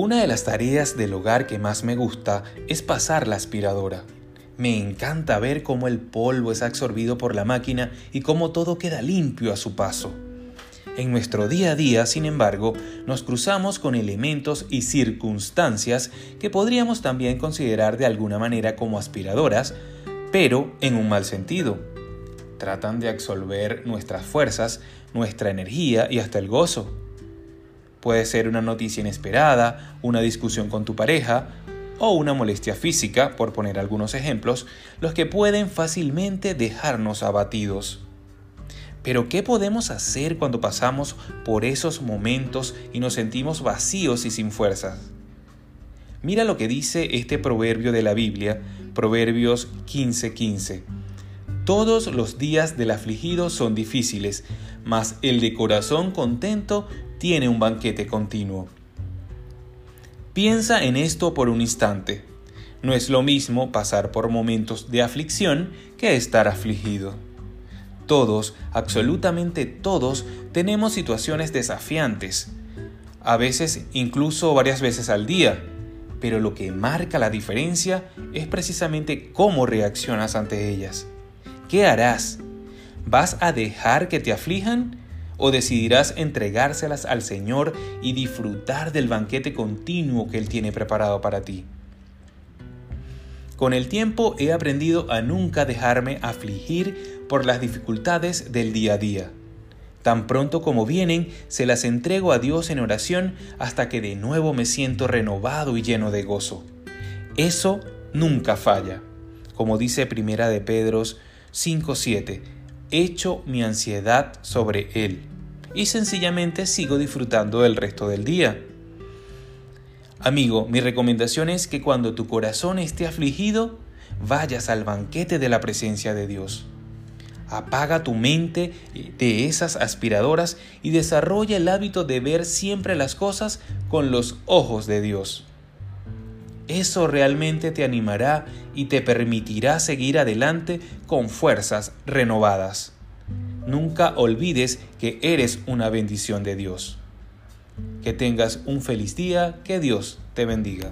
Una de las tareas del hogar que más me gusta es pasar la aspiradora. Me encanta ver cómo el polvo es absorbido por la máquina y cómo todo queda limpio a su paso. En nuestro día a día, sin embargo, nos cruzamos con elementos y circunstancias que podríamos también considerar de alguna manera como aspiradoras, pero en un mal sentido. Tratan de absorber nuestras fuerzas, nuestra energía y hasta el gozo. Puede ser una noticia inesperada, una discusión con tu pareja o una molestia física, por poner algunos ejemplos, los que pueden fácilmente dejarnos abatidos. Pero ¿qué podemos hacer cuando pasamos por esos momentos y nos sentimos vacíos y sin fuerzas? Mira lo que dice este proverbio de la Biblia, Proverbios 15:15. Todos los días del afligido son difíciles, mas el de corazón contento tiene un banquete continuo. Piensa en esto por un instante. No es lo mismo pasar por momentos de aflicción que estar afligido. Todos, absolutamente todos, tenemos situaciones desafiantes, a veces incluso varias veces al día, pero lo que marca la diferencia es precisamente cómo reaccionas ante ellas. ¿Qué harás? ¿Vas a dejar que te aflijan o decidirás entregárselas al Señor y disfrutar del banquete continuo que Él tiene preparado para ti. Con el tiempo he aprendido a nunca dejarme afligir por las dificultades del día a día. Tan pronto como vienen, se las entrego a Dios en oración hasta que de nuevo me siento renovado y lleno de gozo. Eso nunca falla. Como dice Primera de Pedro 5:7, echo mi ansiedad sobre Él y sencillamente sigo disfrutando del resto del día. Amigo, mi recomendación es que cuando tu corazón esté afligido, vayas al banquete de la presencia de Dios. Apaga tu mente de esas aspiradoras y desarrolla el hábito de ver siempre las cosas con los ojos de Dios. Eso realmente te animará y te permitirá seguir adelante con fuerzas renovadas. Nunca olvides que eres una bendición de Dios. Que tengas un feliz día, que Dios te bendiga.